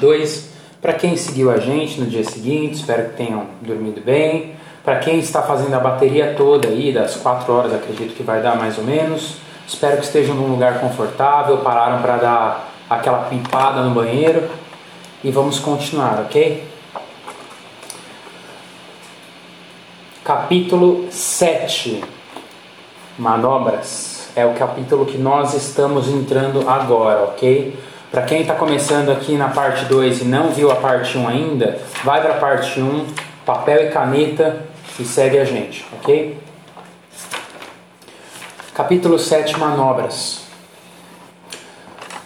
2. Para quem seguiu a gente no dia seguinte, espero que tenham dormido bem. Para quem está fazendo a bateria toda aí, das 4 horas, acredito que vai dar mais ou menos. Espero que estejam num lugar confortável, pararam para dar aquela pipada no banheiro. E vamos continuar, ok? Capítulo 7 Manobras é o capítulo que nós estamos entrando agora, ok? Para quem está começando aqui na parte 2 e não viu a parte 1 um ainda, vai para a parte 1, um, papel e caneta e segue a gente, ok? Capítulo 7 Manobras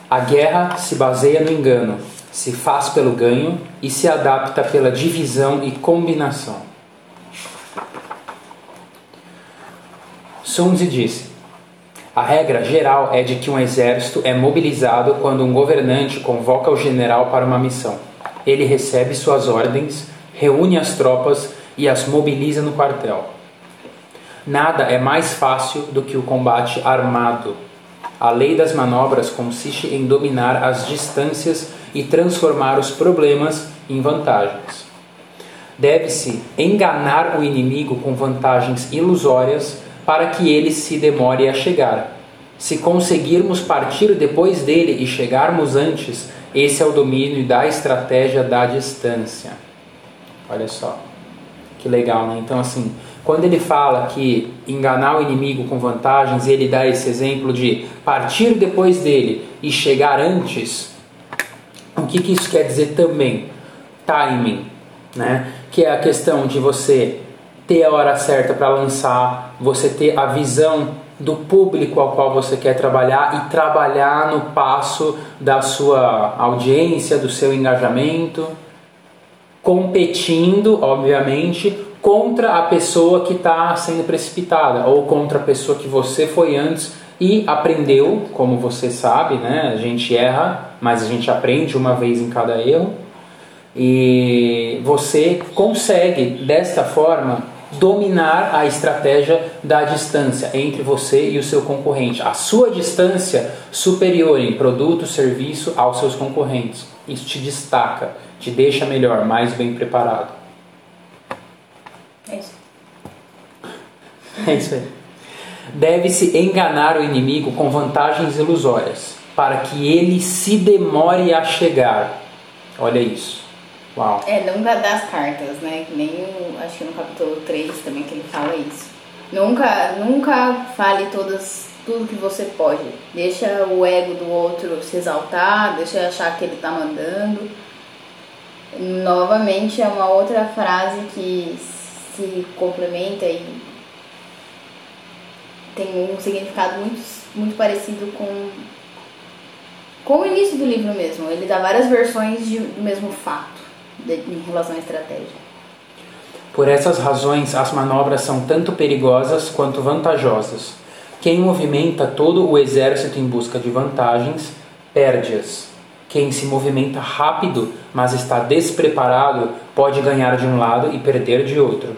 A guerra se baseia no engano, se faz pelo ganho e se adapta pela divisão e combinação. Sunzi disse: a regra geral é de que um exército é mobilizado quando um governante convoca o general para uma missão. Ele recebe suas ordens, reúne as tropas e as mobiliza no quartel. Nada é mais fácil do que o combate armado. A lei das manobras consiste em dominar as distâncias e transformar os problemas em vantagens. Deve-se enganar o inimigo com vantagens ilusórias para que ele se demore a chegar. Se conseguirmos partir depois dele e chegarmos antes, esse é o domínio da estratégia da distância. Olha só, que legal, né? Então, assim, quando ele fala que enganar o inimigo com vantagens, ele dá esse exemplo de partir depois dele e chegar antes. O que, que isso quer dizer também? Timing, né? Que é a questão de você ter a hora certa para lançar, você ter a visão do público ao qual você quer trabalhar e trabalhar no passo da sua audiência, do seu engajamento, competindo, obviamente, contra a pessoa que está sendo precipitada ou contra a pessoa que você foi antes e aprendeu, como você sabe, né? A gente erra, mas a gente aprende uma vez em cada erro. E você consegue desta forma dominar a estratégia da distância entre você e o seu concorrente. A sua distância superior em produto, serviço aos seus concorrentes. Isso te destaca, te deixa melhor, mais bem preparado. É isso. É isso aí. Deve-se enganar o inimigo com vantagens ilusórias, para que ele se demore a chegar. Olha isso. Uau. É, não das cartas, né? Que nem acho que no capítulo 3 também que ele fala isso. Nunca, nunca fale todas, tudo que você pode. Deixa o ego do outro se exaltar, deixa achar que ele tá mandando. Novamente é uma outra frase que se complementa e tem um significado muito, muito parecido com, com o início do livro mesmo. Ele dá várias versões de, do mesmo fato em relação à estratégia. Por essas razões, as manobras são tanto perigosas quanto vantajosas. Quem movimenta todo o exército em busca de vantagens, perde-as. Quem se movimenta rápido, mas está despreparado, pode ganhar de um lado e perder de outro.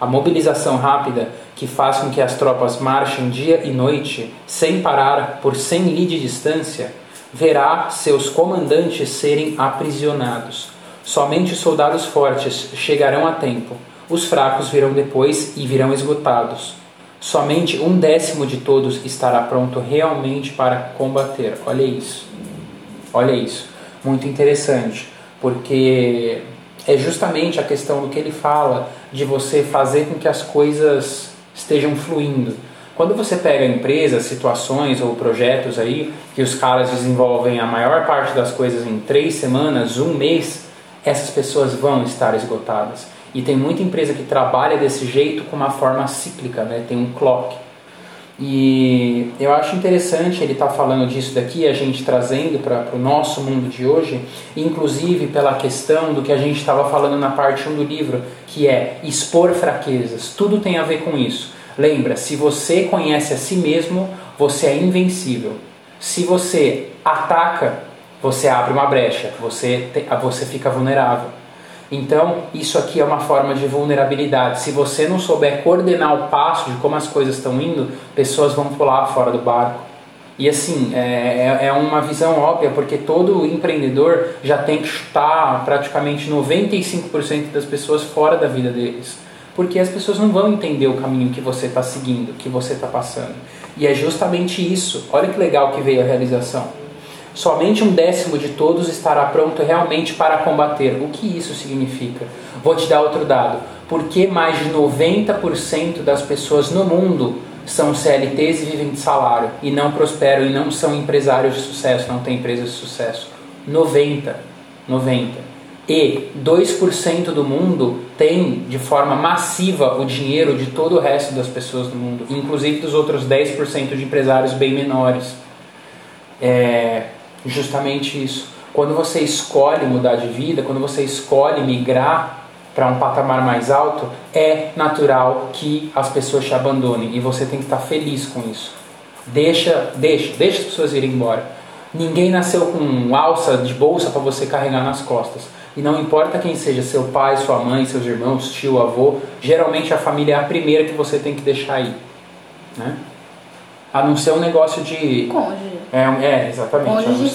A mobilização rápida, que faz com que as tropas marchem dia e noite, sem parar, por 100 li de distância, verá seus comandantes serem aprisionados Somente os soldados fortes chegarão a tempo. Os fracos virão depois e virão esgotados. Somente um décimo de todos estará pronto realmente para combater. Olha isso. Olha isso. Muito interessante. Porque é justamente a questão do que ele fala de você fazer com que as coisas estejam fluindo. Quando você pega empresas, situações ou projetos aí que os caras desenvolvem a maior parte das coisas em três semanas, um mês, essas pessoas vão estar esgotadas. E tem muita empresa que trabalha desse jeito com uma forma cíclica, né? tem um clock. E eu acho interessante ele estar tá falando disso daqui, a gente trazendo para o nosso mundo de hoje, inclusive pela questão do que a gente estava falando na parte 1 do livro, que é expor fraquezas. Tudo tem a ver com isso. Lembra, se você conhece a si mesmo, você é invencível. Se você ataca, você abre uma brecha, você, te, você fica vulnerável. Então, isso aqui é uma forma de vulnerabilidade. Se você não souber coordenar o passo de como as coisas estão indo, pessoas vão pular fora do barco. E assim, é, é, é uma visão óbvia, porque todo empreendedor já tem que chutar praticamente 95% das pessoas fora da vida deles. Porque as pessoas não vão entender o caminho que você está seguindo, que você está passando. E é justamente isso. Olha que legal que veio a realização. Somente um décimo de todos estará pronto realmente para combater. O que isso significa? Vou te dar outro dado. Porque mais de 90% das pessoas no mundo são CLTs e vivem de salário e não prosperam e não são empresários de sucesso, não têm empresas de sucesso. 90, 90. E 2% do mundo tem de forma massiva o dinheiro de todo o resto das pessoas do mundo, inclusive dos outros 10% de empresários bem menores. É justamente isso. Quando você escolhe mudar de vida, quando você escolhe migrar para um patamar mais alto, é natural que as pessoas te abandonem e você tem que estar feliz com isso. Deixa, deixa, deixa as pessoas irem embora. Ninguém nasceu com alça de bolsa para você carregar nas costas. E não importa quem seja, seu pai, sua mãe, seus irmãos, tio, avô, geralmente a família é a primeira que você tem que deixar aí. Né? A não ser um negócio de. Cônjuge. É, é exatamente. Cônjuge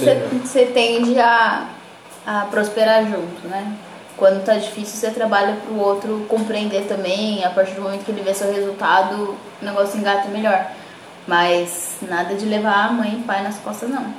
você, tende a, a prosperar junto, né? Quando tá difícil, você trabalha para o outro compreender também. A partir do momento que ele vê seu resultado, o negócio engata melhor. Mas nada de levar a mãe e pai nas costas, não.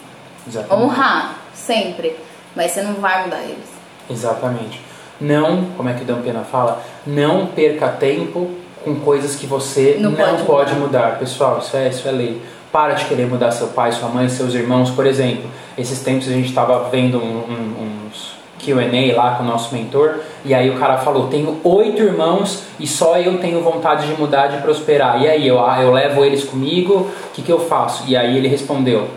Exatamente. Honrar, sempre. Mas você não vai mudar eles. Exatamente. Não, como é que o Dan Pena fala? Não perca tempo com coisas que você Não não, pode pode, mudar. Pessoal, isso é, isso é lei. Para de querer mudar seu pai, sua mãe, seus irmãos. Por exemplo, esses tempos a gente estava vendo um- um- uns Q&A lá com o nosso mentor e aí o cara falou, tenho oito irmãos e só eu tenho vontade de mudar, de prosperar. E aí, eu, ah, eu levo eles comigo, o que, que eu faço? E aí ele respondeu,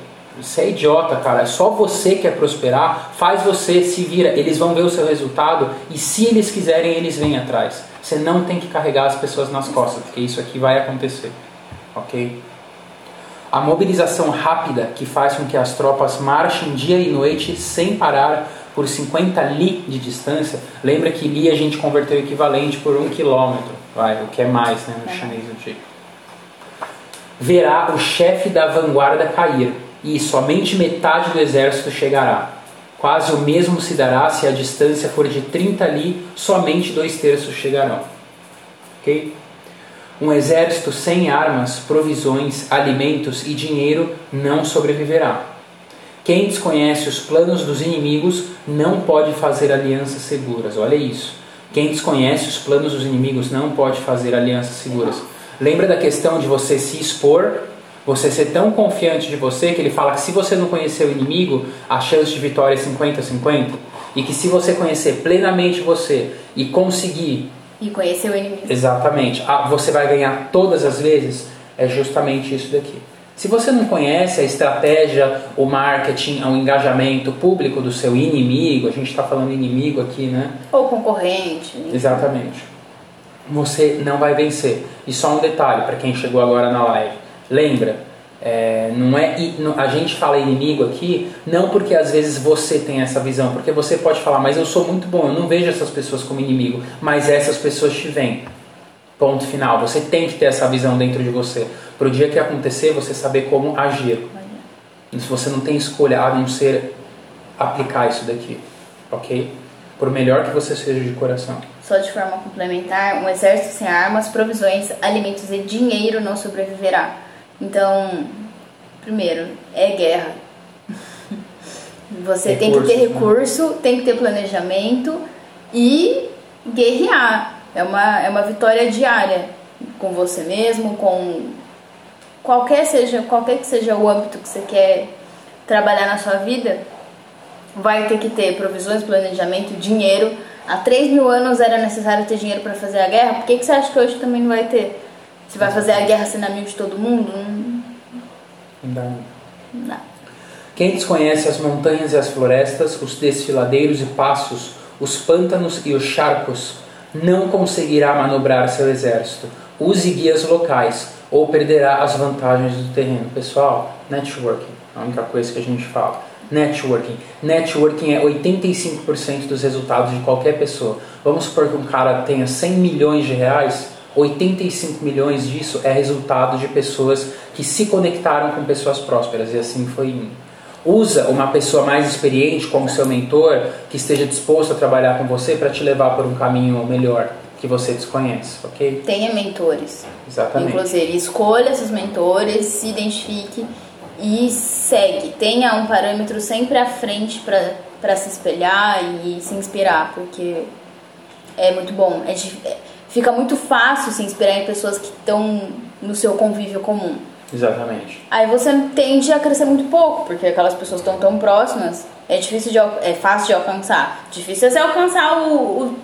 você é idiota, cara. É só você quer prosperar. Faz você, se vira. Eles vão ver o seu resultado e se eles quiserem, eles vêm atrás. Você não tem que carregar as pessoas nas costas, porque isso aqui vai acontecer. Ok? A mobilização rápida que faz com que as tropas marchem dia e noite sem parar por 50 li de distância. Lembra que li a gente converteu o equivalente por um quilômetro, vai, o que é mais né, no chinês antigo verá o chefe da vanguarda cair, e somente metade do exército chegará. Quase o mesmo se dará se a distância for de 30 li, somente dois terços chegarão. Um exército sem armas, provisões, alimentos e dinheiro não sobreviverá. Quem desconhece os planos dos inimigos não pode fazer alianças seguras. Olha isso. Quem desconhece os planos dos inimigos não pode fazer alianças seguras. Lembra da questão de você se expor, você ser tão confiante de você que ele fala que se você não conhecer o inimigo, a chance de vitória é 50-50? E que se você conhecer plenamente você e conseguir E conhecer o inimigo. Exatamente. Ah, você vai ganhar todas as vezes? É justamente isso daqui. Se você não conhece a estratégia, o marketing, o engajamento público do seu inimigo, a gente está falando inimigo aqui, né? Ou concorrente. Exatamente. Você não vai vencer. E só um detalhe para quem chegou agora na live. Lembra, é, não é a gente fala inimigo aqui não porque às vezes você tem essa visão, porque você pode falar, mas eu sou muito bom, eu não vejo essas pessoas como inimigo, mas essas pessoas te veem. Ponto final. Você tem que ter essa visão dentro de você. Para o dia que acontecer, você saber como agir. Se você não tem escolha a não ser aplicar isso daqui, ok? Por melhor que você seja de coração. Só de forma complementar, um exército sem armas, provisões, alimentos e dinheiro não sobreviverá. Então, primeiro, é guerra. Você tem que ter Recursos, né? recurso, tem que ter planejamento e guerrear. É uma, é uma vitória diária com você mesmo, com qualquer, seja, qualquer que seja o âmbito que você quer trabalhar na sua vida, vai ter que ter provisões, planejamento, dinheiro. Há 3 mil anos era necessário ter dinheiro para fazer a guerra, por que, que você acha que hoje também não vai ter? Você vai fazer a guerra sendo amigo de todo mundo? Não, dá, não. Quem desconhece as montanhas e as florestas, os desfiladeiros e passos, os pântanos e os charcos, não conseguirá manobrar seu exército. Use guias locais ou perderá as vantagens do terreno. Pessoal, networking, a única coisa que a gente fala. Networking. Networking é 85% dos resultados de qualquer pessoa. Vamos supor que um cara tenha 100 milhões de reais. 85 milhões disso é resultado de pessoas que se conectaram com pessoas prósperas e assim foi indo. Usa uma pessoa mais experiente como seu mentor, que esteja disposto a trabalhar com você para te levar por um caminho melhor que você desconhece, ok? Tenha mentores. Exatamente. Inclusive, escolha seus mentores, se identifique e segue. Tenha um parâmetro sempre à frente para se espelhar e se inspirar, porque é muito bom. É, é, fica muito fácil se inspirar em pessoas que estão no seu convívio comum. Exatamente. Aí você tende a crescer muito pouco, porque aquelas pessoas estão tão próximas, é difícil de é fácil de alcançar. Difícil é você alcançar o,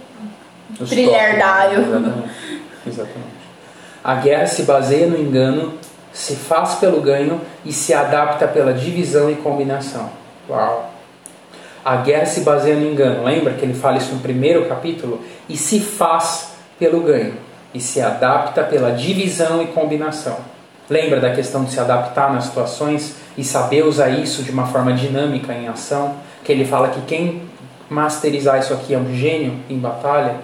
o trilhardário. Exatamente. Exatamente. A guerra se baseia no engano, se faz pelo ganho e se adapta pela divisão e combinação. Uau! A guerra se baseia no engano. Lembra que ele fala isso no primeiro capítulo? E se faz pelo ganho e se adapta pela divisão e combinação. Lembra da questão de se adaptar nas situações e saber usar isso de uma forma dinâmica em ação? Que ele fala que quem masterizar isso aqui é um gênio em batalha?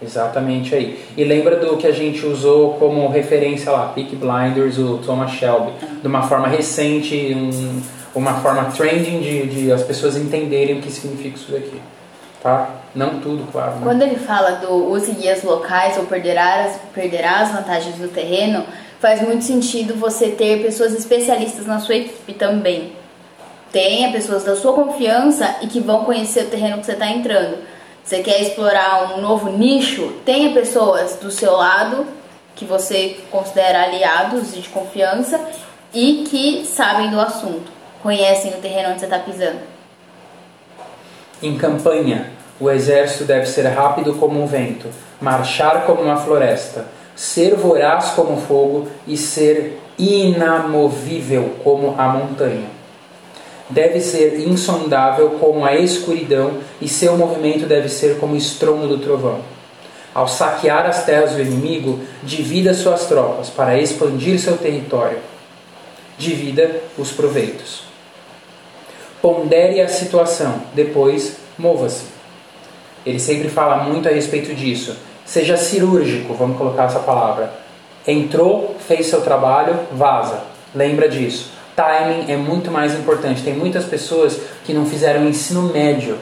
Exatamente aí. E lembra do que a gente usou como referência lá, Peak Blinders, o Thomas Shelby, de uma forma recente, um, uma forma trending de, de as pessoas entenderem o que significa isso daqui. Tá? Não tudo, claro. Né? Quando ele fala do use guias locais ou perderá as, perderá as vantagens do terreno, faz muito sentido você ter pessoas especialistas na sua equipe também. Tenha pessoas da sua confiança e que vão conhecer o terreno que você está entrando. Você quer explorar um novo nicho? Tenha pessoas do seu lado que você considera aliados de confiança e que sabem do assunto, conhecem o terreno onde você está pisando. Em campanha, o exército deve ser rápido como um vento, marchar como uma floresta ser voraz como fogo e ser inamovível como a montanha. Deve ser insondável como a escuridão e seu movimento deve ser como o estrondo do trovão. Ao saquear as terras do inimigo, divida suas tropas para expandir seu território. Divida os proveitos. Pondere a situação, depois mova-se. Ele sempre fala muito a respeito disso Seja cirúrgico, vamos colocar essa palavra. Entrou, fez seu trabalho, vaza. Lembra disso. Timing é muito mais importante. Tem muitas pessoas que não fizeram ensino médio.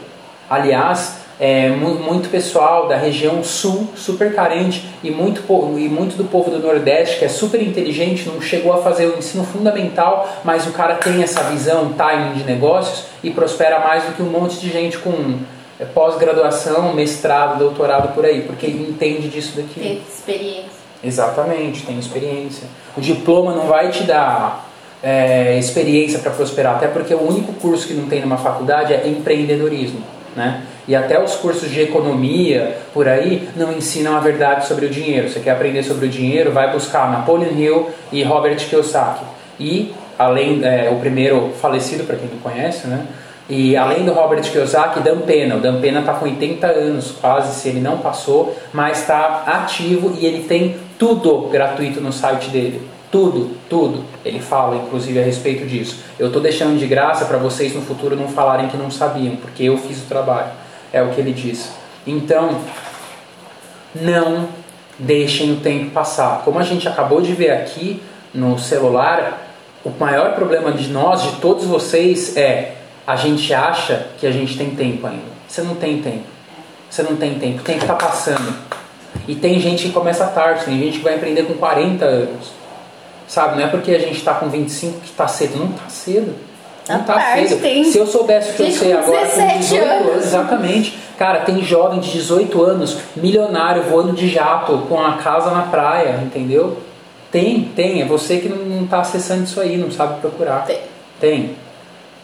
Aliás, é, muito pessoal da região sul, super carente, e muito, e muito do povo do Nordeste, que é super inteligente, não chegou a fazer o ensino fundamental, mas o cara tem essa visão, timing de negócios, e prospera mais do que um monte de gente com é pós-graduação, mestrado, doutorado por aí, porque entende disso daqui. Tem experiência. Exatamente, tem experiência. O diploma não vai te dar é, experiência para prosperar, até porque o único curso que não tem numa faculdade é empreendedorismo. Né? E até os cursos de economia por aí não ensinam a verdade sobre o dinheiro. Você quer aprender sobre o dinheiro, vai buscar Napoleon Hill e Robert Kiyosaki. E além é, o primeiro falecido para quem não conhece, né? E além do Robert Kiyosaki, Dan Pena. O Dan Pena está com 80 anos, quase, se ele não passou, mas está ativo e ele tem tudo gratuito no site dele. Tudo, tudo. Ele fala, inclusive, a respeito disso. Eu estou deixando de graça para vocês no futuro não falarem que não sabiam, porque eu fiz o trabalho. É o que ele diz. Então, não deixem o tempo passar. Como a gente acabou de ver aqui no celular, o maior problema de nós, de todos vocês, é a gente acha que a gente tem tempo ainda. Você não tem tempo. Você não tem tempo. O tempo está passando. E tem gente que começa tarde, tem gente que vai empreender com 40 anos. Sabe? Não é porque a gente está com 25 que está cedo. Não está cedo. Não está cedo. Tem... Se eu soubesse o que eu sei agora com 18 anos. anos, exatamente. Cara, tem jovem de 18 anos, milionário, voando de jato, com a casa na praia, entendeu? Tem, tem. É você que não está acessando isso aí, não sabe procurar. Tem. Tem.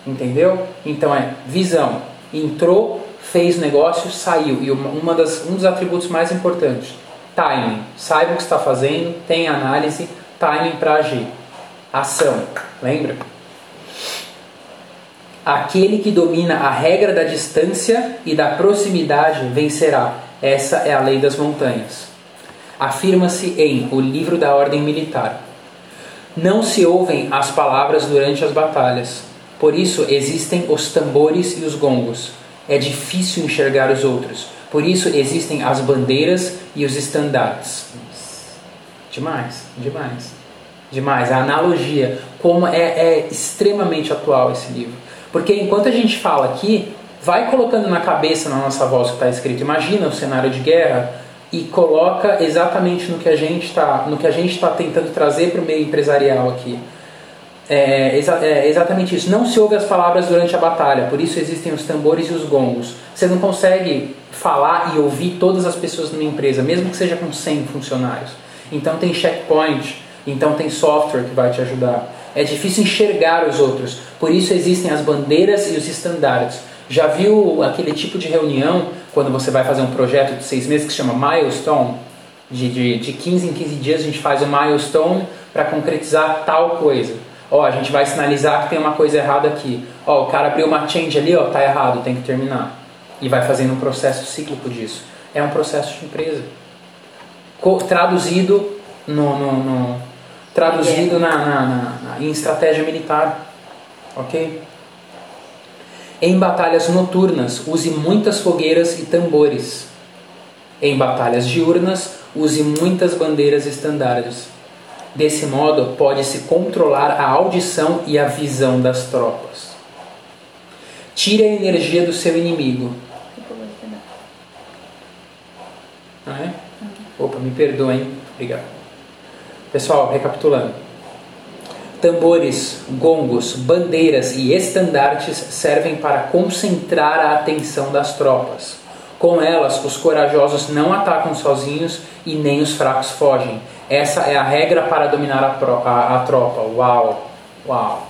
Entendeu? Então é visão. Entrou, fez negócio, saiu. E uma das, um dos atributos mais importantes, timing. Saiba o que está fazendo, tem análise, timing para agir. Ação. Lembra? Aquele que domina a regra da distância e da proximidade vencerá. Essa é a lei das montanhas. Afirma-se em O Livro da Ordem Militar. Não se ouvem as palavras durante as batalhas, por isso existem os tambores e os gongos. É difícil enxergar os outros. Por isso existem as bandeiras e os estandartes. Demais, demais. Demais. A analogia, como é, é extremamente atual esse livro. Porque enquanto a gente fala aqui, vai colocando na cabeça, na nossa voz que está escrito, imagina o cenário de guerra e coloca exatamente no que a gente está no que a gente está tentando trazer para o meio empresarial aqui. É, exa é, exatamente isso. Não se ouve as palavras durante a batalha, por isso existem os tambores e os gongos. Você não consegue falar e ouvir todas as pessoas numa empresa, mesmo que seja com 100 funcionários. Então tem checkpoint, então tem software que vai te ajudar. É difícil enxergar os outros, por isso existem as bandeiras e os estandartes. Já viu aquele tipo de reunião quando você vai fazer um projeto de seis meses que se chama milestone? De, de, de 15 em 15 dias a gente faz o milestone para concretizar tal coisa. Ó, a gente vai sinalizar que tem uma coisa errada aqui. Ó, o cara abriu uma change ali, ó, tá errado, tem que terminar. E vai fazendo um processo cíclico disso. É um processo de empresa. Traduzido no, no, no traduzido na, na, na, em estratégia militar. Ok? Em batalhas noturnas, use muitas fogueiras e tambores. Em batalhas diurnas, use muitas bandeiras e estandardes. Desse modo, pode-se controlar a audição e a visão das tropas. Tire a energia do seu inimigo. É? Opa, me perdoem. Obrigado. Pessoal, recapitulando. Tambores, gongos, bandeiras e estandartes servem para concentrar a atenção das tropas. Com elas, os corajosos não atacam sozinhos e nem os fracos fogem. Essa é a regra para dominar a, pro, a, a tropa. Uau! Uau!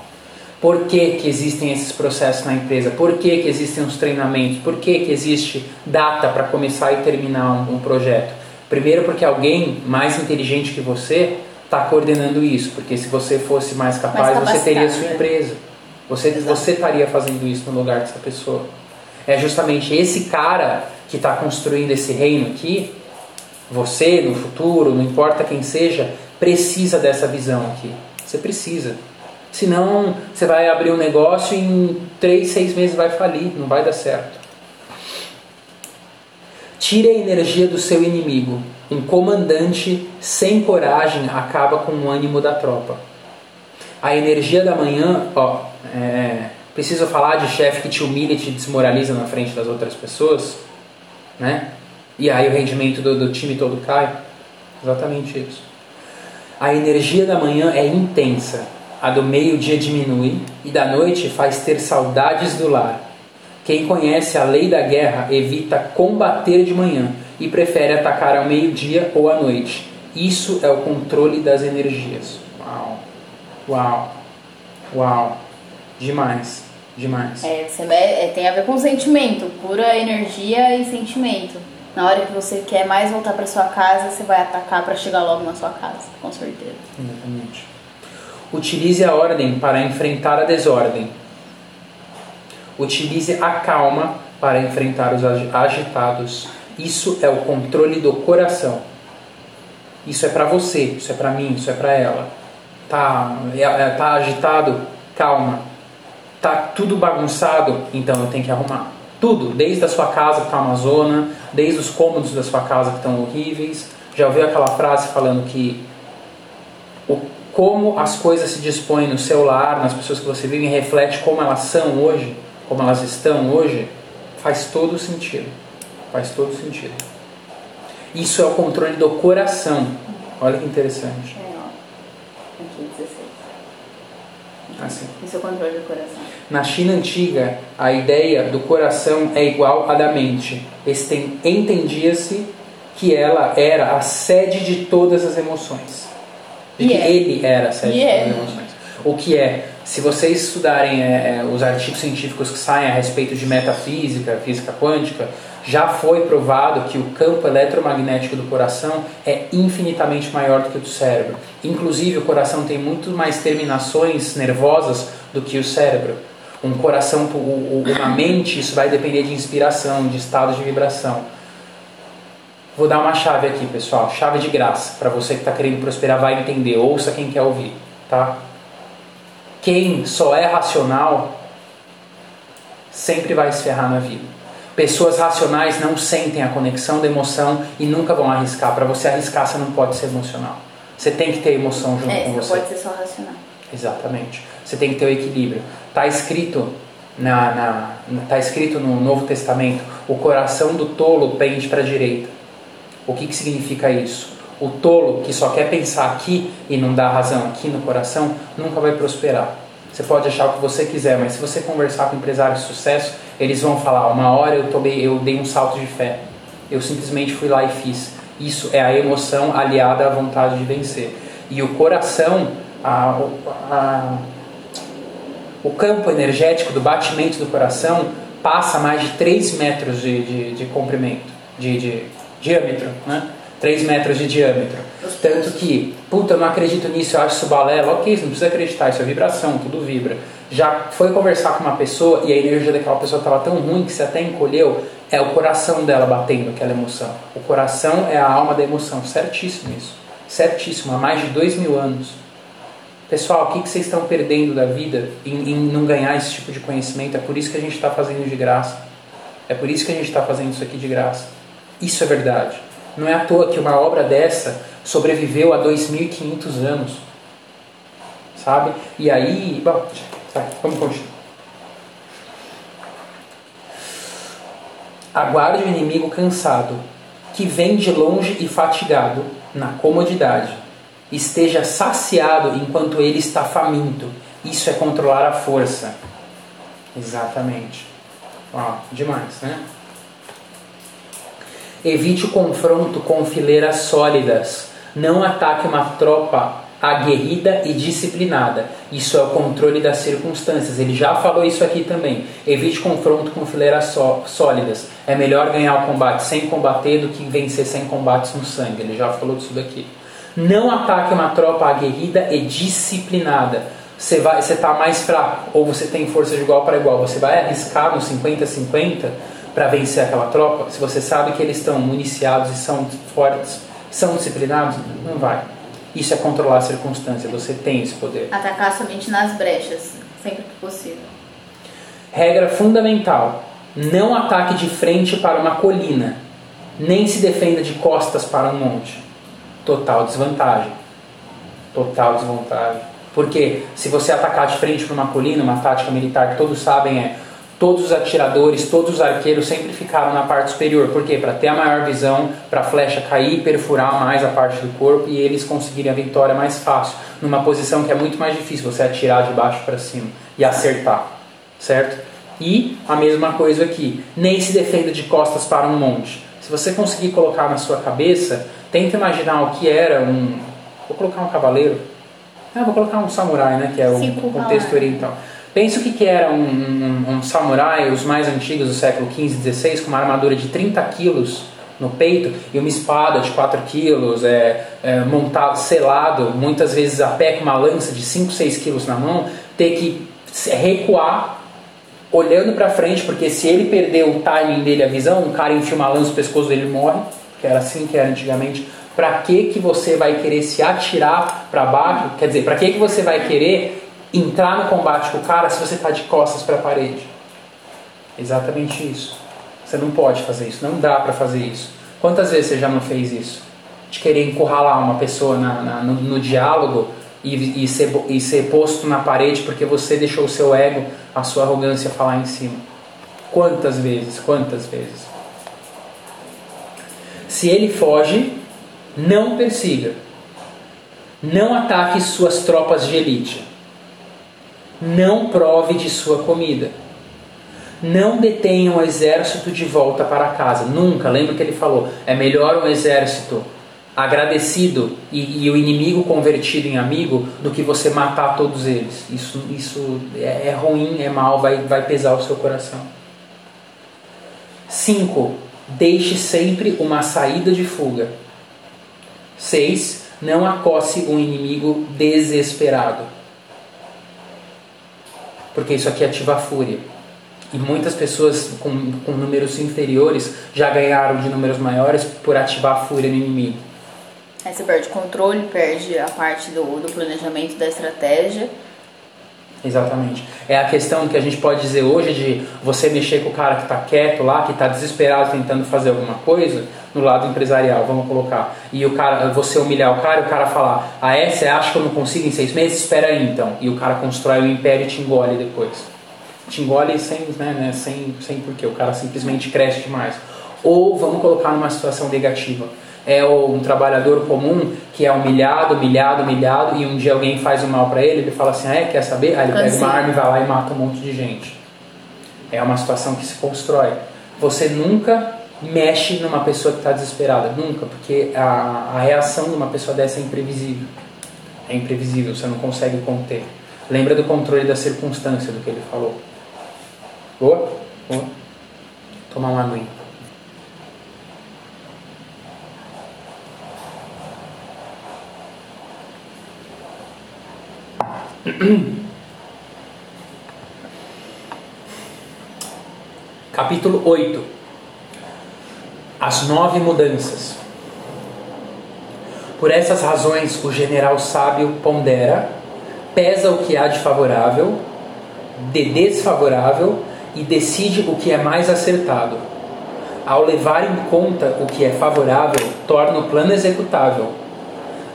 Por que, que existem esses processos na empresa? Por que, que existem os treinamentos? Por que, que existe data para começar e terminar um, um projeto? Primeiro, porque alguém mais inteligente que você está coordenando isso, porque se você fosse mais capaz, mais você teria sua né? empresa. Você, você estaria fazendo isso no lugar dessa pessoa. É justamente esse cara que está construindo esse reino aqui, você no futuro, não importa quem seja, precisa dessa visão aqui. Você precisa. Senão você vai abrir um negócio e em três, seis meses vai falir, não vai dar certo. Tire a energia do seu inimigo. Um comandante sem coragem acaba com o ânimo da tropa. A energia da manhã, ó, é, preciso falar de chefe que te humilha e te desmoraliza na frente das outras pessoas, né? E aí o rendimento do, do time todo cai. Exatamente isso. A energia da manhã é intensa, a do meio-dia diminui e da noite faz ter saudades do lar. Quem conhece a lei da guerra evita combater de manhã e prefere atacar ao meio-dia ou à noite. Isso é o controle das energias. Uau! Uau! Uau! Demais! Demais. É, é, tem a ver com sentimento, pura energia e sentimento. Na hora que você quer mais voltar para sua casa, você vai atacar para chegar logo na sua casa, com certeza. Exatamente. Utilize a ordem para enfrentar a desordem Utilize a calma para enfrentar os agitados. Isso é o controle do coração. Isso é para você, isso é para mim, isso é para ela. Tá, é, é, tá agitado? Calma. Tá tudo bagunçado? Então eu tenho que arrumar. Tudo, desde a sua casa que está uma zona, desde os cômodos da sua casa que estão horríveis. Já ouviu aquela frase falando que o, como as coisas se dispõem no seu lar, nas pessoas que você vive, reflete como elas são hoje? como elas estão hoje, faz todo sentido. Faz todo sentido. Isso é o controle do coração. Olha que interessante. É, ó. Aqui, 16. Assim. Isso é o controle do coração. Na China antiga, a ideia do coração é igual à da mente. Entendia-se que ela era a sede de todas as emoções. De que é. ele era a sede de todas as emoções. O que é se vocês estudarem é, é, os artigos científicos que saem a respeito de metafísica, física quântica, já foi provado que o campo eletromagnético do coração é infinitamente maior do que o do cérebro. Inclusive, o coração tem muito mais terminações nervosas do que o cérebro. Um coração, uma mente, isso vai depender de inspiração, de estado de vibração. Vou dar uma chave aqui, pessoal, chave de graça, para você que está querendo prosperar, vai entender. Ouça quem quer ouvir, tá? Quem só é racional sempre vai se ferrar na vida. Pessoas racionais não sentem a conexão da emoção e nunca vão arriscar. Para você arriscar, você não pode ser emocional. Você tem que ter emoção junto É, com não você. pode ser só racional. Exatamente. Você tem que ter o equilíbrio. Está escrito na, na tá escrito no Novo Testamento, o coração do tolo pende para a direita. O que, que significa isso? O tolo que só quer pensar aqui e não dá razão aqui no coração nunca vai prosperar. Você pode achar o que você quiser, mas se você conversar com empresários de sucesso, eles vão falar: uma hora eu tomei, eu dei um salto de fé. Eu simplesmente fui lá e fiz. Isso é a emoção aliada à vontade de vencer. E o coração, a, a, o campo energético do batimento do coração passa mais de 3 metros de, de, de comprimento, de, de diâmetro, né? 3 metros de diâmetro. Tanto que, puta, eu não acredito nisso, eu acho isso balela. Ok, você não precisa acreditar, isso é vibração, tudo vibra. Já foi conversar com uma pessoa e a energia daquela pessoa estava tão ruim que você até encolheu, é o coração dela batendo aquela emoção. O coração é a alma da emoção, certíssimo isso. Certíssimo, há mais de dois mil anos. Pessoal, o que, que vocês estão perdendo da vida em, em não ganhar esse tipo de conhecimento? É por isso que a gente está fazendo de graça. É por isso que a gente está fazendo isso aqui de graça. Isso é verdade. Não é à toa que uma obra dessa sobreviveu a 2.500 anos. Sabe? E aí. Bom, tá, vamos continuar. Aguarde o inimigo cansado, que vem de longe e fatigado, na comodidade. Esteja saciado enquanto ele está faminto. Isso é controlar a força. Exatamente. Ó, demais, né? Evite o confronto com fileiras sólidas. Não ataque uma tropa aguerrida e disciplinada. Isso é o controle das circunstâncias. Ele já falou isso aqui também. Evite confronto com fileiras só, sólidas. É melhor ganhar o combate sem combater do que vencer sem combates no sangue. Ele já falou disso daqui. Não ataque uma tropa aguerrida e disciplinada. Você vai, você está mais fraco ou você tem força de igual para igual. Você vai arriscar no 50-50 para vencer aquela tropa? Se você sabe que eles estão municiados e são fortes, são disciplinados, não vai. Isso é controlar a circunstância. Você tem esse poder. Atacar somente nas brechas, sempre que possível. Regra fundamental: não ataque de frente para uma colina, nem se defenda de costas para um monte. Total desvantagem. Total desvantagem. Porque se você atacar de frente para uma colina, uma tática militar que todos sabem é todos os atiradores, todos os arqueiros sempre ficaram na parte superior. Por quê? Para ter a maior visão, para a flecha cair e perfurar mais a parte do corpo e eles conseguirem a vitória mais fácil. Numa posição que é muito mais difícil você atirar de baixo para cima e acertar, certo? E a mesma coisa aqui, nem se defenda de costas para um monte. Se você conseguir colocar na sua cabeça, tenta imaginar o que era um. Vou colocar um cavaleiro. Ah, vou colocar um samurai, né? Que é o Cinco contexto oriental. Pensa o que, que era um, um, um samurai, os mais antigos do século XV, XVI, com uma armadura de 30 quilos no peito e uma espada de 4 quilos, é, é, montado, selado, muitas vezes a pé com uma lança de 5, 6 quilos na mão, ter que recuar olhando para frente, porque se ele perder o timing dele, a visão, um cara enfia uma lança no pescoço dele morre, que era assim que era antigamente. Para que que você vai querer se atirar para baixo? Quer dizer, para que que você vai querer entrar no combate com o cara se você está de costas para a parede? Exatamente isso. Você não pode fazer isso, não dá para fazer isso. Quantas vezes você já não fez isso? De querer encurralar uma pessoa na, na- no, no diálogo e, e, ser, e ser posto na parede porque você deixou o seu ego, a sua arrogância falar em cima. Quantas vezes? Quantas vezes? Se ele foge, não persiga. Não ataque suas tropas de elite. Não prove de sua comida. Não detenha o exército de volta para casa. Nunca. Lembra que ele falou: é melhor um exército agradecido e, e o inimigo convertido em amigo do que você matar todos eles. Isso, isso é, é ruim, é mal, vai, vai pesar o seu coração. 5. Deixe sempre uma saída de fuga. 6. Não acosse um inimigo desesperado. Porque isso aqui ativa a fúria. E muitas pessoas com, com números inferiores já ganharam de números maiores por ativar a fúria no inimigo. Aí você perde o controle, perde a parte do, do planejamento da estratégia Exatamente. É a questão que a gente pode dizer hoje de você mexer com o cara que está quieto lá, que está desesperado tentando fazer alguma coisa, no lado empresarial, vamos colocar. E o cara, você humilhar o cara o cara falar, ah é, você acha que eu não consigo em seis meses? Espera aí então. E o cara constrói o império e te engole depois. Te engole sem, né, né, sem, sem porquê, o cara simplesmente cresce demais. Ou vamos colocar numa situação negativa é um trabalhador comum que é humilhado, humilhado, humilhado, e um dia alguém faz o mal para ele, ele fala assim, ah, é, quer saber? Aí ele pega uma arma e vai lá e mata um monte de gente. É uma situação que se constrói. Você nunca mexe numa pessoa que está desesperada, nunca, porque a, a reação de uma pessoa dessa é imprevisível. É imprevisível, você não consegue conter. Lembra do controle da circunstância do que ele falou. Boa? Boa? Tomar uma aguinha. Capítulo 8 As nove mudanças. Por essas razões, o general sábio pondera, pesa o que há de favorável, de desfavorável e decide o que é mais acertado. Ao levar em conta o que é favorável, torna o plano executável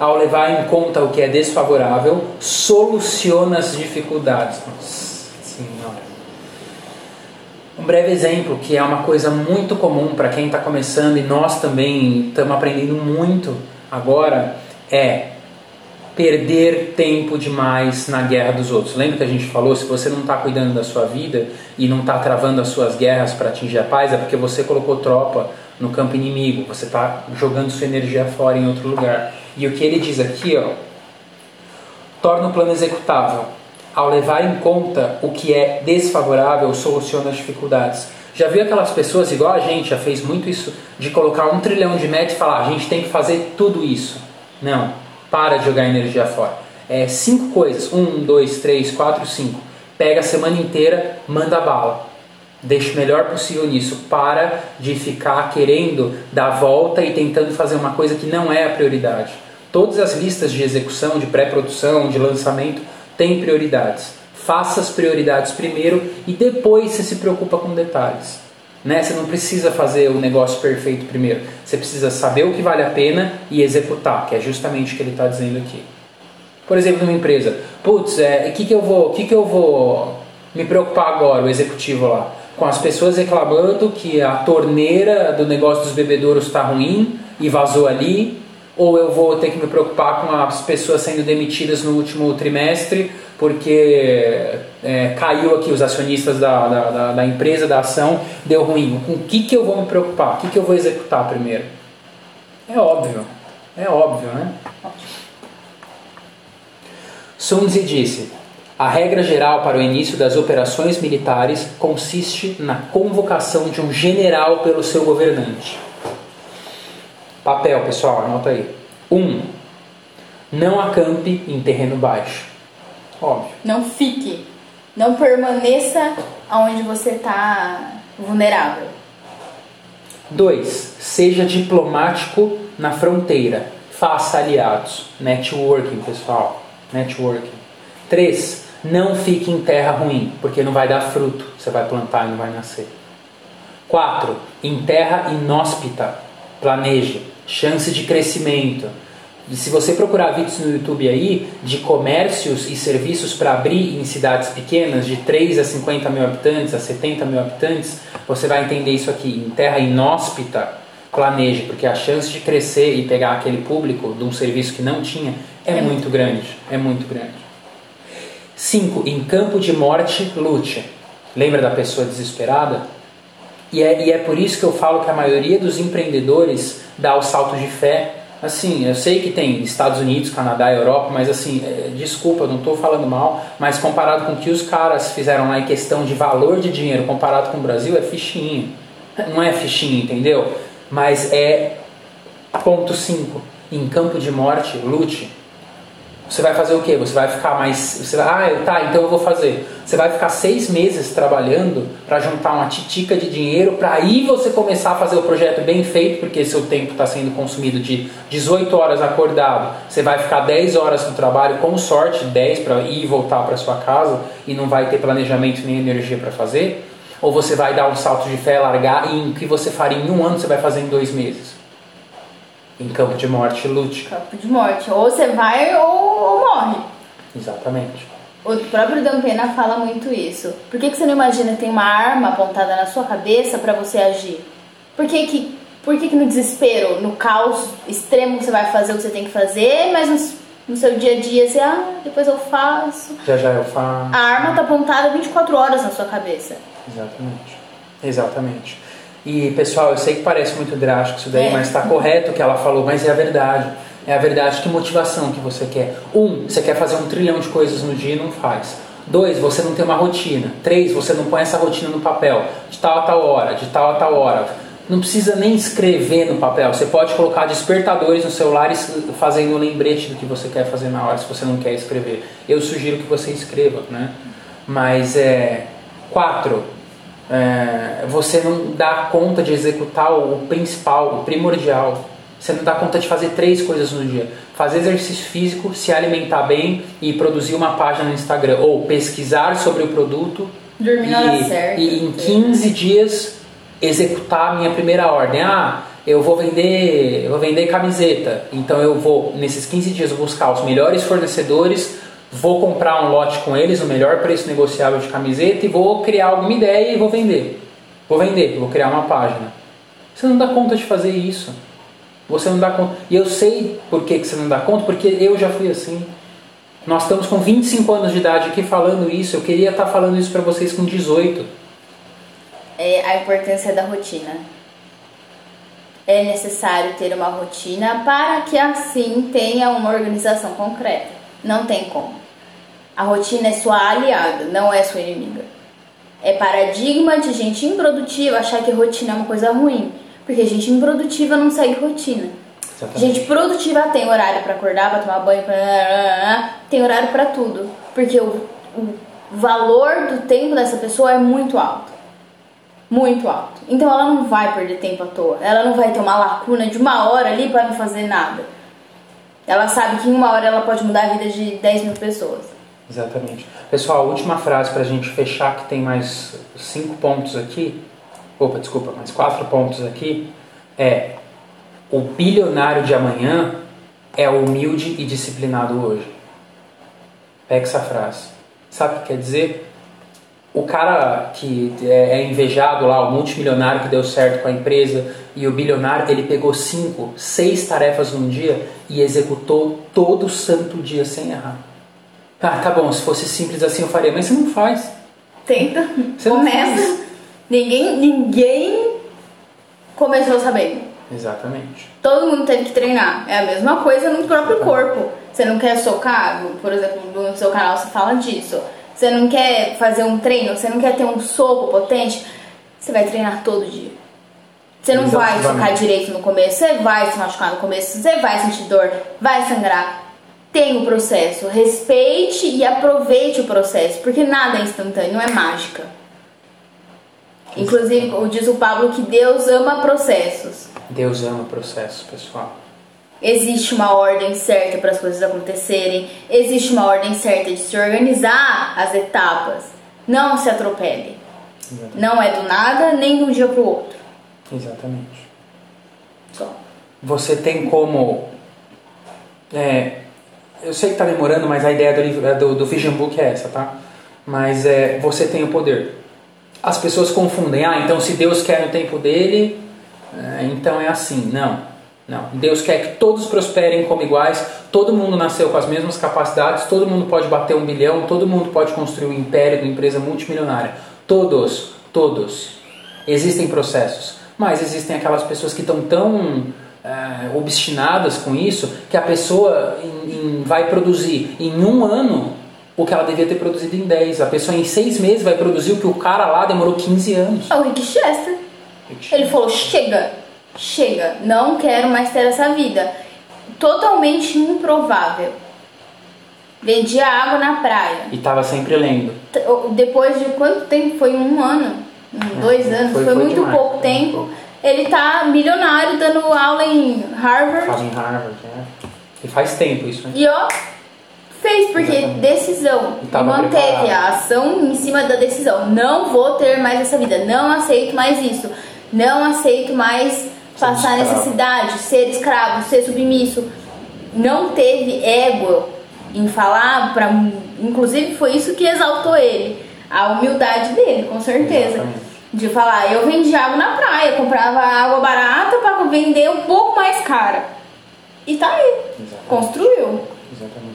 ao levar em conta o que é desfavorável, soluciona as dificuldades. Nossa Senhora. Um breve exemplo, que é uma coisa muito comum para quem está começando e nós também estamos aprendendo muito agora, é perder tempo demais na guerra dos outros. Lembra que a gente falou, se você não está cuidando da sua vida e não está travando as suas guerras para atingir a paz, é porque você colocou tropa no campo inimigo, você está jogando sua energia fora em outro lugar. E o que ele diz aqui, ó, torna o plano executável. Ao levar em conta o que é desfavorável, soluciona as dificuldades. Já viu aquelas pessoas, igual a gente, já fez muito isso, de colocar um trilhão de metas e falar, a gente tem que fazer tudo isso. Não, para de jogar energia fora. É cinco coisas, um, dois, três, quatro, cinco. Pega a semana inteira, manda bala. Deixe o melhor possível nisso. Para de ficar querendo dar volta e tentando fazer uma coisa que não é a prioridade. Todas as listas de execução, de pré-produção, de lançamento têm prioridades. Faça as prioridades primeiro e depois você se preocupa com detalhes. Né? Você não precisa fazer o negócio perfeito primeiro. Você precisa saber o que vale a pena e executar, que é justamente o que ele está dizendo aqui. Por exemplo, numa empresa, putz, o é, que, que eu vou, que, que eu vou me preocupar agora, o executivo lá? Com as pessoas reclamando que a torneira do negócio dos bebedouros está ruim e vazou ali, ou eu vou ter que me preocupar com as pessoas sendo demitidas no último trimestre porque é, caiu aqui os acionistas da, da, da, empresa, da ação, deu ruim. Com o que, que eu vou me preocupar? O que, que eu vou executar primeiro? É óbvio, é óbvio, né? Sun Tzu disse: a regra geral para o início das operações militares consiste na convocação de um general pelo seu governante. Papel, pessoal, anota aí. 1. Um, não acampe em terreno baixo. Óbvio. Não fique. Não permaneça onde você está vulnerável. 2. Seja diplomático na fronteira. Faça aliados. Networking, pessoal. Networking. 3 não fique em terra ruim, porque não vai dar fruto. Você vai plantar e não vai nascer. 4. Em terra inóspita, planeje. Chance de crescimento. Se você procurar vídeos no YouTube aí de comércios e serviços para abrir em cidades pequenas, de 3 a 50 mil habitantes, a 70 mil habitantes, você vai entender isso aqui. Em terra inóspita, planeje, porque a chance de crescer e pegar aquele público de um serviço que não tinha é, é muito grande. É muito grande. 5. Em campo de morte, lute. Lembra da pessoa desesperada? E é, e é por isso que eu falo que a maioria dos empreendedores dá o salto de fé. Assim, eu sei que tem Estados Unidos, Canadá, Europa, mas assim, é, desculpa, não estou falando mal, mas comparado com o que os caras fizeram lá em questão de valor de dinheiro, comparado com o Brasil, é fichinho. Não é fichinho, entendeu? Mas é ponto 5. Em campo de morte, lute. Você vai fazer o quê? Você vai ficar mais. Você vai, ah, tá, então eu vou fazer. Você vai ficar seis meses trabalhando para juntar uma titica de dinheiro para aí você começar a fazer o projeto bem feito, porque seu tempo está sendo consumido de 18 horas acordado. Você vai ficar 10 horas no trabalho, com sorte, 10 para ir e voltar para sua casa e não vai ter planejamento nem energia para fazer. Ou você vai dar um salto de fé, largar e o que você faria em um ano você vai fazer em dois meses. Em campo de morte, lute. Campo de morte. Ou você vai ou. Exatamente. O próprio Dan Pena fala muito isso. Por que, que você não imagina que tem uma arma apontada na sua cabeça para você agir? Por que que, por que que no desespero, no caos extremo você vai fazer o que você tem que fazer, mas no, no seu dia a dia você, ah, depois eu faço. Já já eu faço. A arma tá apontada 24 horas na sua cabeça. Exatamente. Exatamente. E pessoal, eu sei que parece muito drástico isso daí, É. mas está correto o que ela falou, mas é a verdade. É a verdade. Que motivação que você quer? Um, você quer fazer um trilhão de coisas no dia e não faz. Dois, você não tem uma rotina. Três, você não põe essa rotina no papel. De tal a tal hora, de tal a tal hora. Não precisa nem escrever no papel. Você pode colocar despertadores no celular fazendo um lembrete do que você quer fazer na hora, se você não quer escrever. Eu sugiro que você escreva, né? Mas é. Quatro, é, você não dá conta de executar o principal, o primordial. Você não dá conta de fazer três coisas no dia: fazer exercício físico, se alimentar bem e produzir uma página no Instagram, ou pesquisar sobre o produto Dormir na hora e, certa. e em 15 dias executar a minha primeira ordem. Ah, eu vou vender, eu vou vender camiseta. Então eu vou nesses 15 dias buscar os melhores fornecedores, vou comprar um lote com eles, o melhor preço negociável de camiseta e vou criar alguma ideia e vou vender. Vou vender, vou criar uma página. Você não dá conta de fazer isso. Você não dá conta. E eu sei por que, você não dá conta, porque eu já fui assim. Nós estamos com 25 anos de idade aqui falando isso. Eu queria estar falando isso para vocês com 18. é a importância da rotina. É necessário ter uma rotina para que assim tenha uma organização concreta. Não tem como. A rotina é sua aliada, não é sua inimiga. É paradigma de gente improdutiva achar que rotina é uma coisa ruim, porque gente improdutiva não segue rotina. Exatamente. Gente produtiva tem horário pra acordar, pra tomar banho, pra... tem horário pra tudo, porque o, o valor do tempo dessa pessoa é muito alto. Muito alto. Então ela não vai perder tempo à toa. Ela não vai ter uma lacuna de uma hora ali pra não fazer nada. Ela sabe que em uma hora ela pode mudar a vida de 10 mil pessoas. Exatamente. Pessoal, a última frase para a gente fechar, que tem mais cinco pontos aqui. Opa, desculpa, mais quatro pontos aqui. É: o bilionário de amanhã é humilde e disciplinado hoje. Pega essa frase. Sabe o que quer dizer? O cara que é é invejado lá, o multimilionário que deu certo com a empresa, e o bilionário, ele pegou cinco, seis tarefas num dia e executou todo santo dia sem errar. Ah, tá bom, se fosse simples assim eu faria, mas você não faz. Tenta, Você começa. Ninguém, ninguém começou sabendo. Exatamente. Todo mundo teve que treinar. É a mesma coisa no próprio corpo. Você não quer socar, por exemplo, no seu canal você fala disso. Você não quer fazer um treino, você não quer ter um soco potente, você vai treinar todo dia. Você não vai socar direito no começo, você vai se machucar no começo, você vai sentir dor, vai sangrar. Tem o processo, respeite e aproveite o processo, porque nada é instantâneo, não é mágica. Inclusive, diz o Pablo que Deus ama processos. Deus ama o processo, pessoal. Existe uma ordem certa para as coisas acontecerem, existe uma ordem certa de se organizar as etapas. Não se atropele. Exatamente. Não é do nada, nem de um dia para o outro. Exatamente. Só. Você tem como. é, eu sei que está demorando, mas a ideia do, livro- do, do Vision Book é essa, tá? Mas é, você tem o poder. As pessoas confundem, ah, então se Deus quer no tempo dele, é, então é assim. Não, não. Deus quer que todos prosperem como iguais, todo mundo nasceu com as mesmas capacidades, todo mundo pode bater um bilhão, todo mundo pode construir um império de uma empresa multimilionária. Todos, todos. Existem processos, mas existem aquelas pessoas que estão tão é, obstinadas com isso que a pessoa em- em- vai produzir em um ano o que ela devia ter produzido em 10. A pessoa em seis meses vai produzir o que o cara lá demorou 15 anos. É o Rick Chester. Ele falou: chega, chega, não quero mais ter essa vida. Totalmente improvável. vendia água na praia. E tava sempre lendo. Depois de quanto tempo? Foi um ano? Um, dois anos? foi- Foi, foi muito demais, pouco tempo. pouco. Ele tá milionário dando aula em Harvard. Tava em Harvard, né? E faz tempo isso, né? E ó, fez, porque Exatamente. decisão. Manteve preparado. a ação em cima da decisão. Não vou ter mais essa vida. Não aceito mais isso. Não aceito mais passar escravo. necessidade, ser escravo, ser submisso. Não teve ego em falar para inclusive foi isso que exaltou ele a humildade dele com certeza Exatamente. de falar eu vendia água na praia comprava água barata para vender um pouco mais cara e tá aí Exatamente. construiu Exatamente.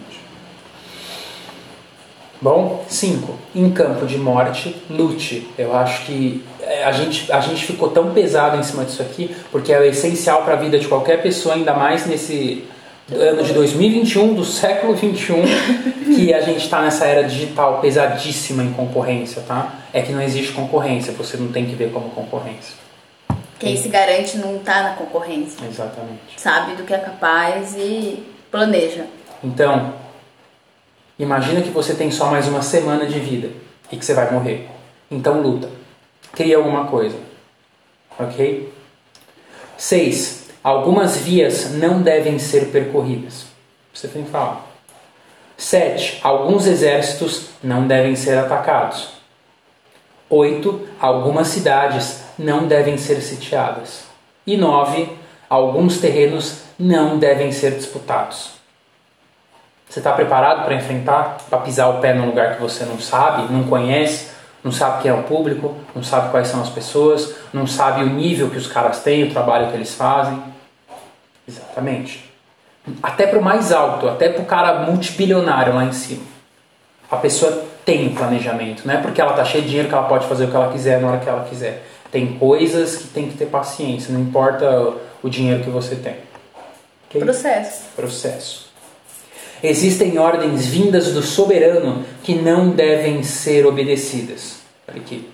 Bom, 5. Em campo de morte, lute. Eu acho que é, a gente, a gente ficou tão pesado em cima disso aqui, porque é essencial para a vida de qualquer pessoa, ainda mais nesse ano de 2021, do século 21, que a gente está nessa era digital pesadíssima em concorrência, tá? É que não existe concorrência, você não tem que ver como concorrência. quem se garante não tá na concorrência Exatamente. sabe do que é capaz e planeja Então, imagina que você tem só mais uma semana de vida e que você vai morrer. Então luta. Cria alguma coisa. Ok? 6. Algumas vias não devem ser percorridas. Você tem que falar. 7. Alguns exércitos não devem ser atacados. 8. Algumas cidades não devem ser sitiadas. E 9. Alguns terrenos não devem ser disputados. Você está preparado para enfrentar, para pisar o pé num lugar que você não sabe, não conhece, não sabe quem é o público, não sabe quais são as pessoas, não sabe o nível que os caras têm, o trabalho que eles fazem? Exatamente. Até para o mais alto, até para o cara multibilionário lá em cima. A pessoa tem planejamento, não é porque ela tá cheia de dinheiro que ela pode fazer o que ela quiser na hora que ela quiser. Tem coisas que tem que ter paciência, não importa o dinheiro que você tem. Ok? processo processo. Existem ordens vindas do soberano que não devem ser obedecidas. Olha aqui.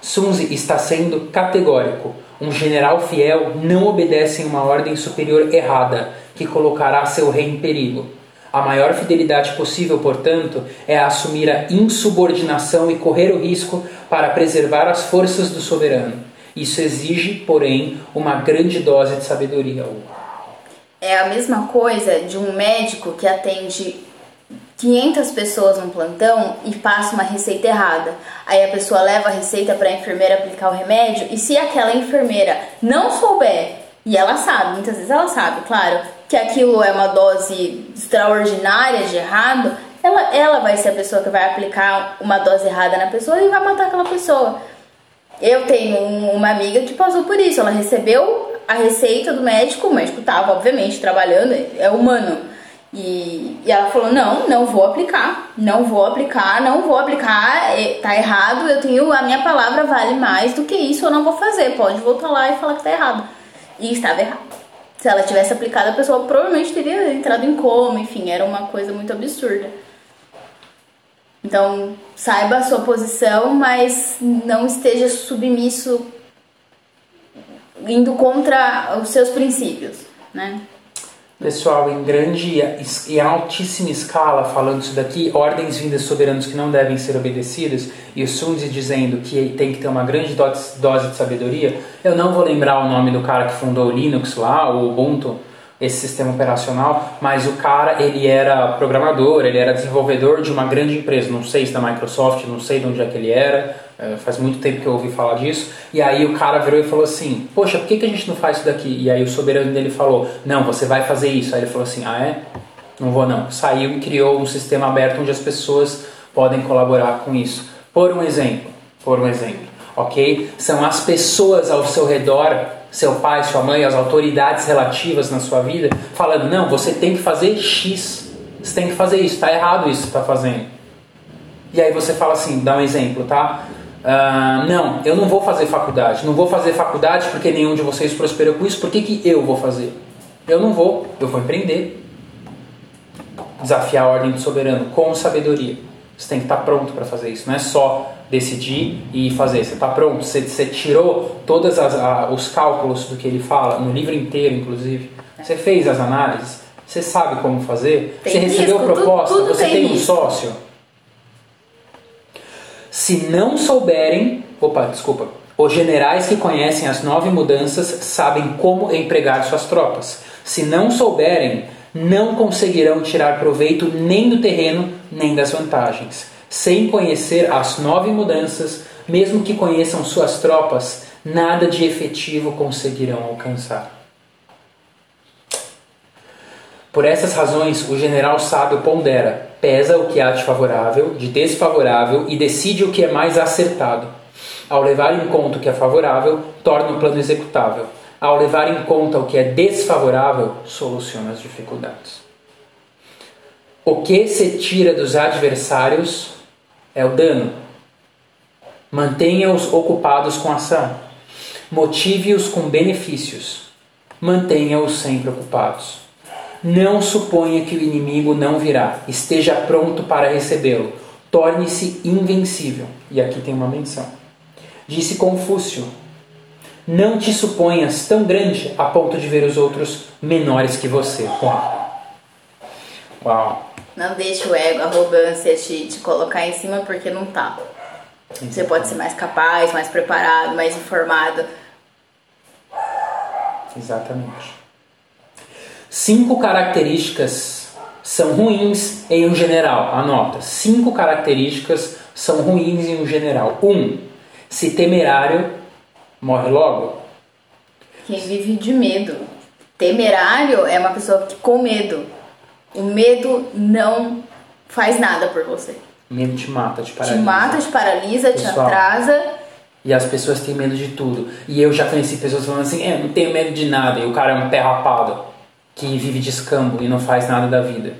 Sunzi está sendo categórico. Um general fiel não obedece uma ordem superior errada, que colocará seu rei em perigo. A maior fidelidade possível, portanto, é assumir a insubordinação e correr o risco para preservar as forças do soberano. Isso exige, porém, uma grande dose de sabedoria. É a mesma coisa de um médico que atende 500 pessoas no plantão e passa uma receita errada. Aí a pessoa leva a receita para a enfermeira aplicar o remédio e se aquela enfermeira não souber, e ela sabe, muitas vezes ela sabe, claro, que aquilo é uma dose extraordinária de errado, ela, ela vai ser a pessoa que vai aplicar uma dose errada na pessoa e vai matar aquela pessoa. Eu tenho um- uma amiga que passou por isso. Ela recebeu a receita do médico, o médico estava, obviamente, trabalhando, é humano. E, e ela falou: Não, não vou aplicar, não vou aplicar, não vou aplicar, é, tá errado. Eu tenho, a minha palavra vale mais do que isso, eu não vou fazer. Pode voltar lá e falar que tá errado. E estava errado. Se ela tivesse aplicado, a pessoa provavelmente teria entrado em coma, enfim, era uma coisa muito absurda. Então, saiba a sua posição, mas não esteja submisso indo contra os seus princípios, né? Pessoal, em grande e altíssima escala, falando isso daqui, ordens vindas soberanos que não devem ser obedecidas, e o Sunzi dizendo que tem que ter uma grande dose de sabedoria, eu não vou lembrar o nome do cara que fundou o Linux lá, o Ubuntu, esse sistema operacional, mas o cara, ele era programador, ele era desenvolvedor de uma grande empresa, não sei se da Microsoft, não sei de onde é que ele era, eh, faz muito tempo que eu ouvi falar disso, e aí o cara virou e falou assim, poxa, por que, que a gente não faz isso daqui? E aí o soberano dele falou, não, você vai fazer isso. Aí ele falou assim, ah é? Não vou não. Saiu e criou um sistema aberto onde as pessoas podem colaborar com isso. Por um exemplo, por um exemplo, ok? São as pessoas ao seu redor, seu pai, sua mãe, as autoridades relativas na sua vida, falando, não, você tem que fazer X, você tem que fazer isso, está errado isso que está fazendo. E aí você fala assim, dá um exemplo, tá? Ah, não, eu não vou fazer faculdade. Não vou fazer faculdade porque nenhum de vocês prosperou com isso. Por que, que eu vou fazer? Eu não vou, eu vou empreender. Desafiar a ordem do soberano com sabedoria. Você tem que estar pronto para fazer isso. Não é só decidir e fazer. Você está pronto. Você, você tirou todos os cálculos do que ele fala, no livro inteiro, inclusive. Você fez as análises. Você sabe como fazer? Tem você recebeu risco, proposta? tudo- tudo você tem tem um risco. sócio? Se não souberem, opa, desculpa, os generais que conhecem as nove mudanças sabem como empregar suas tropas. Se não souberem, não conseguirão tirar proveito nem do terreno, nem das vantagens. Sem conhecer as nove mudanças, mesmo que conheçam suas tropas, nada de efetivo conseguirão alcançar. Por essas razões, o general sábio pondera, pesa o que há de favorável, de desfavorável e decide o que é mais acertado. Ao levar em conta o que é favorável, torna o plano executável. Ao levar em conta o que é desfavorável, soluciona as dificuldades. O que se tira dos adversários é o dano. Mantenha-os ocupados com ação. Motive-os com benefícios. Mantenha-os sempre ocupados. Não suponha que o inimigo não virá. Esteja pronto para recebê-lo. Torne-se invencível. E aqui tem uma menção. Disse Confúcio: Não te suponhas tão grande a ponto de ver os outros menores que você. Uau! Uau! Não deixe o ego, a arrogância te, te colocar em cima porque não tá. Você pode ser mais capaz, mais preparado, mais informado. Exatamente. Cinco características são ruins em um general. Anota. Cinco características são ruins em um general. Um, se temerário, morre logo. Quem vive de medo. Temerário é uma pessoa que com medo. O medo não faz nada por você. Medo te mata, te Te paralisa. mata, te paralisa, te Pessoal. atrasa. E as pessoas têm medo de tudo. E eu já conheci pessoas falando assim, é, não tenho medo de nada. E o cara é um pé rapado, que vive de escambo e não faz nada da vida.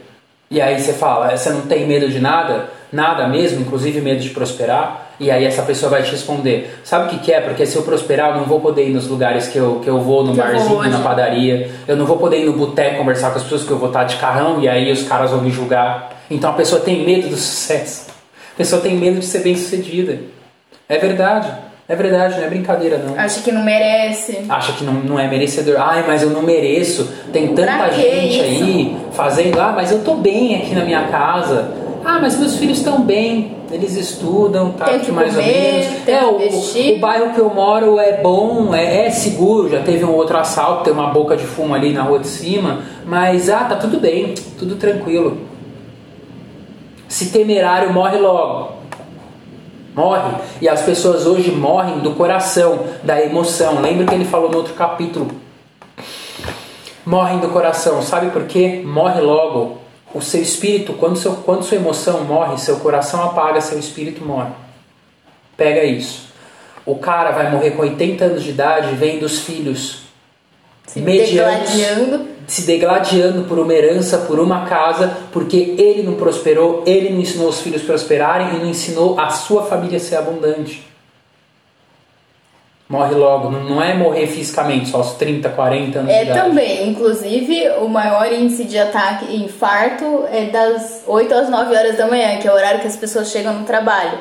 E aí você fala, você não tem medo de nada? Nada mesmo, inclusive medo de prosperar? E aí essa pessoa vai te responder, sabe o que, que é? Porque se eu prosperar, eu não vou poder ir nos lugares que eu, que eu vou, no eu barzinho, na padaria. Eu não vou poder ir no boteco conversar com as pessoas que eu vou estar de carrão e aí os caras vão me julgar. Então a pessoa tem medo do sucesso. A pessoa tem medo de ser bem sucedida. É verdade. É verdade, não é brincadeira não. Acha que não merece. Acha que não, não é merecedor. Ai, mas eu não mereço. Tem tanta gente isso? aí fazendo. Ah, mas eu tô bem aqui na minha casa. Ah, mas meus filhos estão bem. Eles estudam, tá aqui mais ou comer, menos. tem é, o, investir. o bairro que eu moro é bom, é, é seguro. Já teve um outro assalto, tem uma boca de fumo ali na rua de cima. Mas, ah, tá tudo bem, tudo tranquilo. Se temerário morre logo. Morre. E as pessoas hoje morrem do coração, da emoção. Lembra que ele falou no outro capítulo? Morrem do coração. Sabe por quê? Morre logo. O seu espírito, quando, seu, quando sua emoção morre, seu coração apaga, seu espírito morre. Pega isso. O cara vai morrer com 80 anos de idade, vem dos filhos medianos. Se degladiando por uma herança, por uma casa, porque ele não prosperou, ele não ensinou os filhos a prosperarem e não ensinou a sua família a ser abundante. Morre logo, não é morrer fisicamente, só aos 30, 40 anos de É também, inclusive, o maior índice de ataque e infarto é das 8 às 9 horas da manhã, que é o horário que as pessoas chegam no trabalho.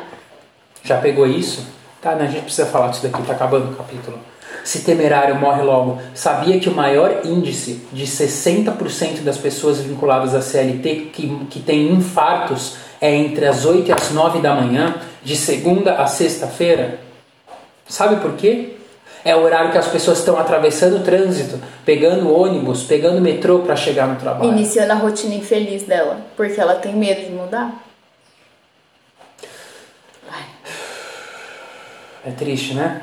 Já pegou isso? Tá, né? a gente precisa falar disso daqui, tá acabando o capítulo. Se temerário morre logo. Sabia que o maior índice de 60% das pessoas vinculadas à CLT que, que tem infartos é entre as 8 e as 9 da manhã, de segunda a sexta-feira? Sabe por quê? É o horário que as pessoas estão atravessando o trânsito, pegando ônibus, pegando metrô para chegar no trabalho. Iniciando a rotina infeliz dela, porque ela tem medo de mudar. É triste, né?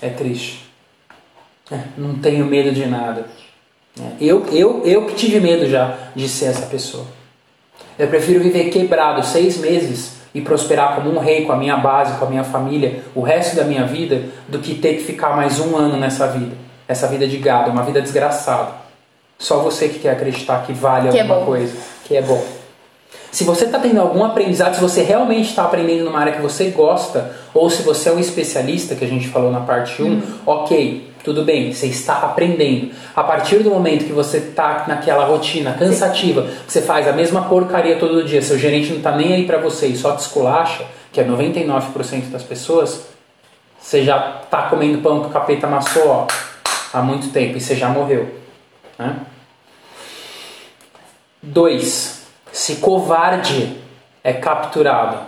É triste. É, não tenho medo de nada. É, Eu, eu, eu que tive medo já de ser essa pessoa. Eu prefiro viver quebrado seis meses e prosperar como um rei com a minha base, com a minha família, o resto da minha vida, do que ter que ficar mais um ano nessa vida. Essa vida de gado, uma vida desgraçada. Só você que quer acreditar que vale Que é alguma bom. coisa, que é bom. Se você está tendo algum aprendizado, se você realmente está aprendendo numa área que você gosta, ou se você é um especialista, que a gente falou na parte 1, ok, tudo bem, você está aprendendo. A partir do momento que você está naquela rotina cansativa, que você faz a mesma porcaria todo dia, seu gerente não está nem aí para você e só te esculacha, que é 99% das pessoas, você já está comendo pão que o capeta amassou ó, há muito tempo e você já morreu. Né? 2. Se covarde é capturado.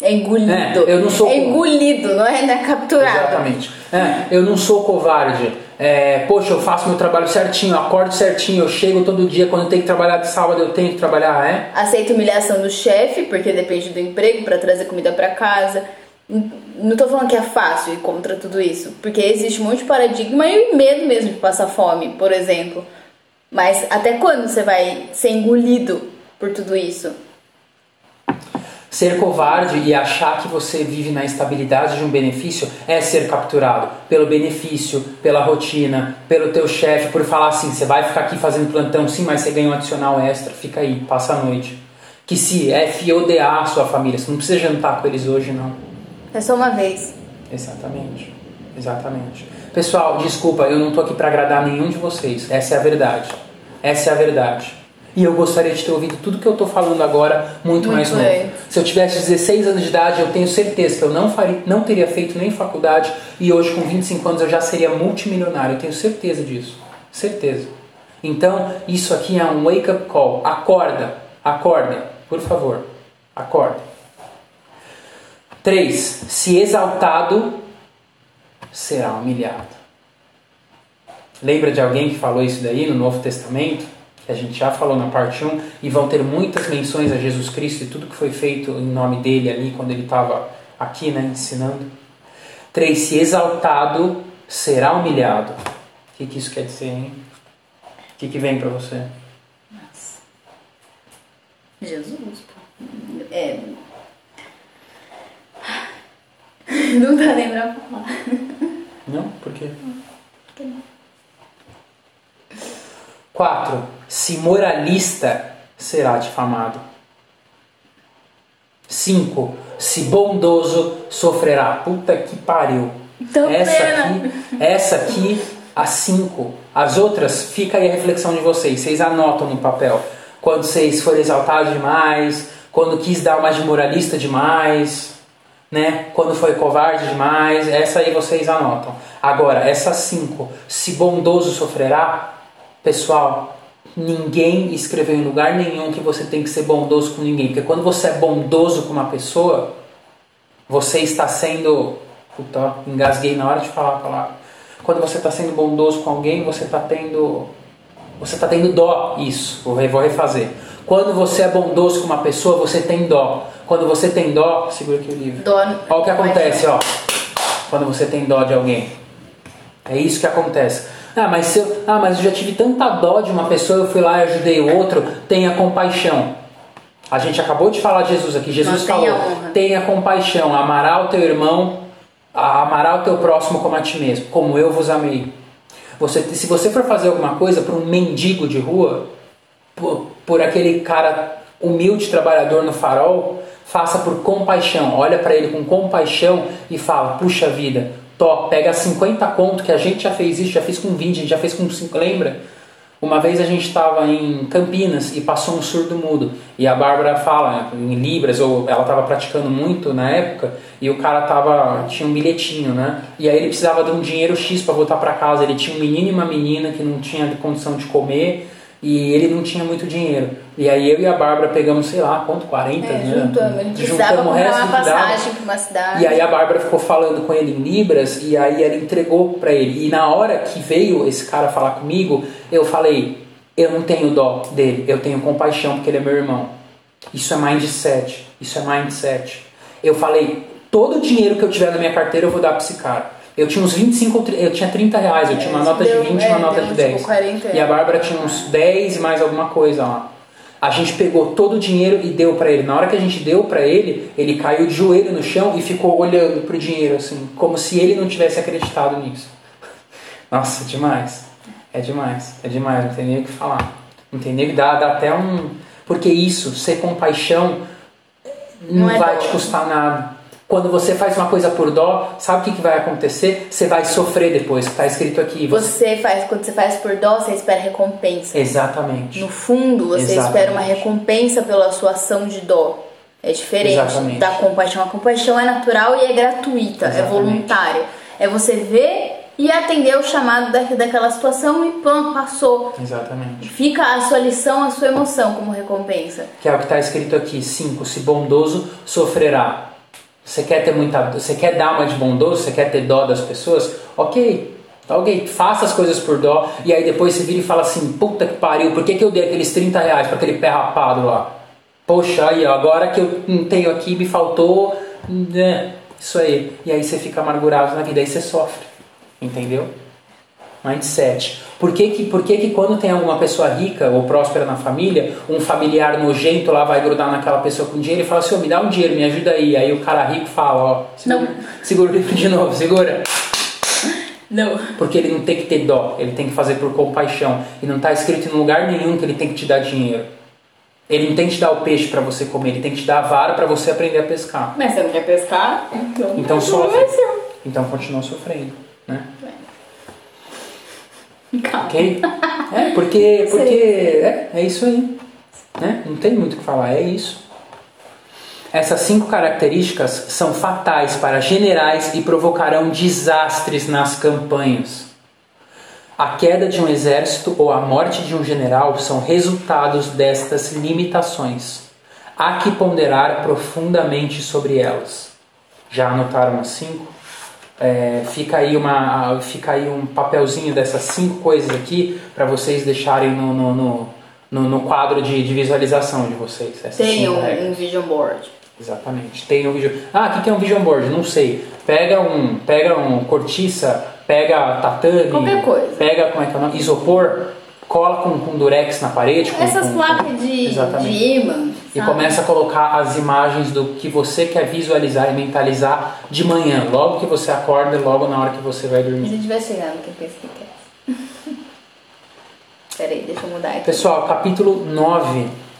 É engolido. É, eu não sou- É engolido, não é, não é capturado. Exatamente. É, eu não sou covarde. É, poxa, eu faço meu trabalho certinho, eu acordo certinho, eu chego todo dia. Quando eu tenho que trabalhar de sábado, eu tenho que trabalhar, é? Aceita humilhação do chefe, porque depende do emprego para trazer comida para casa. Não tô falando que é fácil ir contra tudo isso, porque existe um monte de paradigma e medo mesmo de passar fome, por exemplo. Mas até quando você vai ser engolido por tudo isso? Ser covarde e achar que você vive na estabilidade de um benefício é ser capturado pelo benefício, pela rotina, pelo teu chefe, por falar assim, você vai ficar aqui fazendo plantão, sim, mas você ganha um adicional extra, fica aí, passa a noite. Que se FODA a sua família, você não precisa jantar com eles hoje, não. É só uma vez. Exatamente, exatamente. Pessoal, desculpa, eu não tô aqui para agradar nenhum de vocês, essa é a verdade. Essa é a verdade. E eu gostaria de ter ouvido tudo que eu tô falando agora muito, Muito mais novo. bem. Se eu tivesse 16 anos de idade, eu tenho certeza que eu não, faria, não teria feito nem faculdade e hoje, com 25 anos, eu já seria multimilionário. Eu tenho certeza disso. Certeza. Então, isso aqui é um wake-up call. Acorda. Acorda. Por favor. Acorda. 3. Se exaltado, será humilhado. Lembra de alguém que falou isso daí no Novo Testamento? Que a gente já falou na parte 1 e vão ter muitas menções a Jesus Cristo e tudo que foi feito em nome dele ali quando ele estava aqui, né, ensinando. 3. Se exaltado, será humilhado. O que, que isso quer dizer, hein? O que, que vem para você? Jesus, pô. É. Não dá nem pra falar. Não? Por quê? 4. Se moralista, será difamado. 5. Se bondoso, sofrerá. Puta que pariu. Então, essa aqui, essa aqui, a 5. As outras, fica aí a reflexão de vocês. Vocês anotam no papel. Quando vocês forem exaltados demais, quando quis dar uma de moralista demais, né? Quando foi covarde demais, essa aí vocês anotam. Agora, essas cinco, se bondoso sofrerá, pessoal, ninguém escreveu em lugar nenhum que você tem que ser bondoso com ninguém, porque quando você é bondoso com uma pessoa, você está sendo, puta, engasguei na hora de falar a palavra. Quando você está sendo bondoso com alguém, você está tendo, você está tendo dó. Isso, vou refazer. Quando você é bondoso com uma pessoa, você tem dó. Quando você tem dó, segura aqui o livro. Dó- Olha o que acontece, ó. Quando você tem dó de alguém. É isso que acontece. Ah, mas, se eu, ah, mas eu já tive tanta dó de uma pessoa, eu fui lá e ajudei o outro. Tenha compaixão. A gente acabou de falar de Jesus aqui. Jesus Mantenha falou: honra. tenha compaixão, amará o teu irmão, amará o teu próximo como a ti mesmo, como eu vos amei. Você, se você for fazer alguma coisa para um mendigo de rua, por, por aquele cara humilde trabalhador no farol, faça por compaixão. Olha para ele com compaixão e fala: Puxa vida, to, pega 50 conto que a gente já fez isso, já fez com 20, a gente já fez com 5, lembra? Uma vez a gente estava em Campinas e passou um surdo mudo. E a Bárbara fala em Libras, ou ela estava praticando muito na época, e o cara tava, tinha um bilhetinho, né? E aí ele precisava de um dinheiro X para voltar para casa. Ele tinha um menino e uma menina que não tinha condição de comer e ele não tinha muito dinheiro. E aí eu e a Bárbara pegamos, sei lá, quanto? 40, É, né? juntamos. Precisava Juntamos comprar resto uma passagem pra uma cidade. E aí a Bárbara ficou falando com ele em Libras e aí ela entregou pra ele. E na hora que veio esse cara falar comigo, eu falei: eu não tenho dó dele, eu tenho compaixão porque ele é meu irmão. Isso é mindset. Isso é mindset. Eu falei: todo o dinheiro que eu tiver na minha carteira eu vou dar pra esse cara. Eu tinha uns 25, ou tri- eu tinha 30 reais, eu tinha uma É, nota de deu- 20 e é, uma nota de tipo 10. 40 e a Bárbara tinha uns 10 e mais alguma coisa lá. A gente pegou todo o dinheiro e deu pra ele. Na hora que a gente deu pra ele, ele caiu de joelho no chão e ficou olhando pro dinheiro assim, como se ele não tivesse acreditado nisso. Nossa, é demais. É demais. É demais, não tem nem o que falar. Não tem nem dá, dá até um porque isso, ser compaixão não, Não é vai te custar nada. Quando você faz uma coisa por dó, sabe o que, que vai acontecer? Você vai sofrer depois, está escrito aqui. Você... Você faz, quando você faz por dó, você espera recompensa. Exatamente. No fundo, você Exatamente. espera uma recompensa pela sua ação de dó. É diferente Exatamente. da compaixão. A compaixão é natural e é gratuita, é Exatamente. voluntária. É você ver e atender o chamado da, daquela situação e pronto, passou. Exatamente. Fica a sua lição, a sua emoção como recompensa. Que é o que está escrito aqui. 5. Se bondoso, sofrerá. Você quer ter muita. Você quer dar uma de bondoso? Você quer ter dó das pessoas? Ok. Ok, faça as coisas por dó e aí depois você vira e fala assim: puta que pariu, por que, que eu dei aqueles 30 reais para aquele pé rapado lá? Poxa, aí ó, agora que eu não tenho aqui, me faltou. Né? Isso aí. E aí você fica amargurado na vida, aí você sofre. Entendeu? Mindset. Por que que, por que que quando tem alguma pessoa rica ou próspera na família, um familiar nojento lá vai grudar naquela pessoa com dinheiro e fala assim, oh, me dá um dinheiro, me ajuda aí. Aí o cara rico fala, ó, segura, Não. segura o livro de novo, segura. Não. Porque ele não tem que ter dó, ele tem que fazer por compaixão. E não está escrito em lugar nenhum que ele tem que te dar dinheiro. Ele não tem que te dar o peixe para você comer, ele tem que te dar a vara para você aprender a pescar. Mas você não quer pescar? Então, Então sofre. Então continua sofrendo, né? Calma. Ok? É, porque, porque é, é isso aí. Né? Não tem muito o que falar, é isso. Essas cinco características são fatais para generais e provocarão desastres nas campanhas. A queda de um exército ou a morte de um general são resultados destas limitações. Há que ponderar profundamente sobre elas. Já anotaram as cinco? É, fica, aí uma, fica aí um papelzinho dessas cinco coisas aqui para vocês deixarem no, no, no, no, no quadro de, de visualização de vocês. Tem um, regras. um vision board. Exatamente. Tem um vídeo. Ah, o que, é um vision board? Não sei. Pega um, pega um cortiça, pega tatame, Qualquer coisa. pega como é que é o nome? Isopor, cola com, com durex na parede. Com, Essas com- placas de, de imã. E começa a colocar as imagens do que você quer visualizar e mentalizar de manhã, logo que você acorda e logo na hora que você vai A dormir. gente vai chegar no que pensa que quer. Peraí, deixa eu mudar aqui. Pessoal, capítulo 9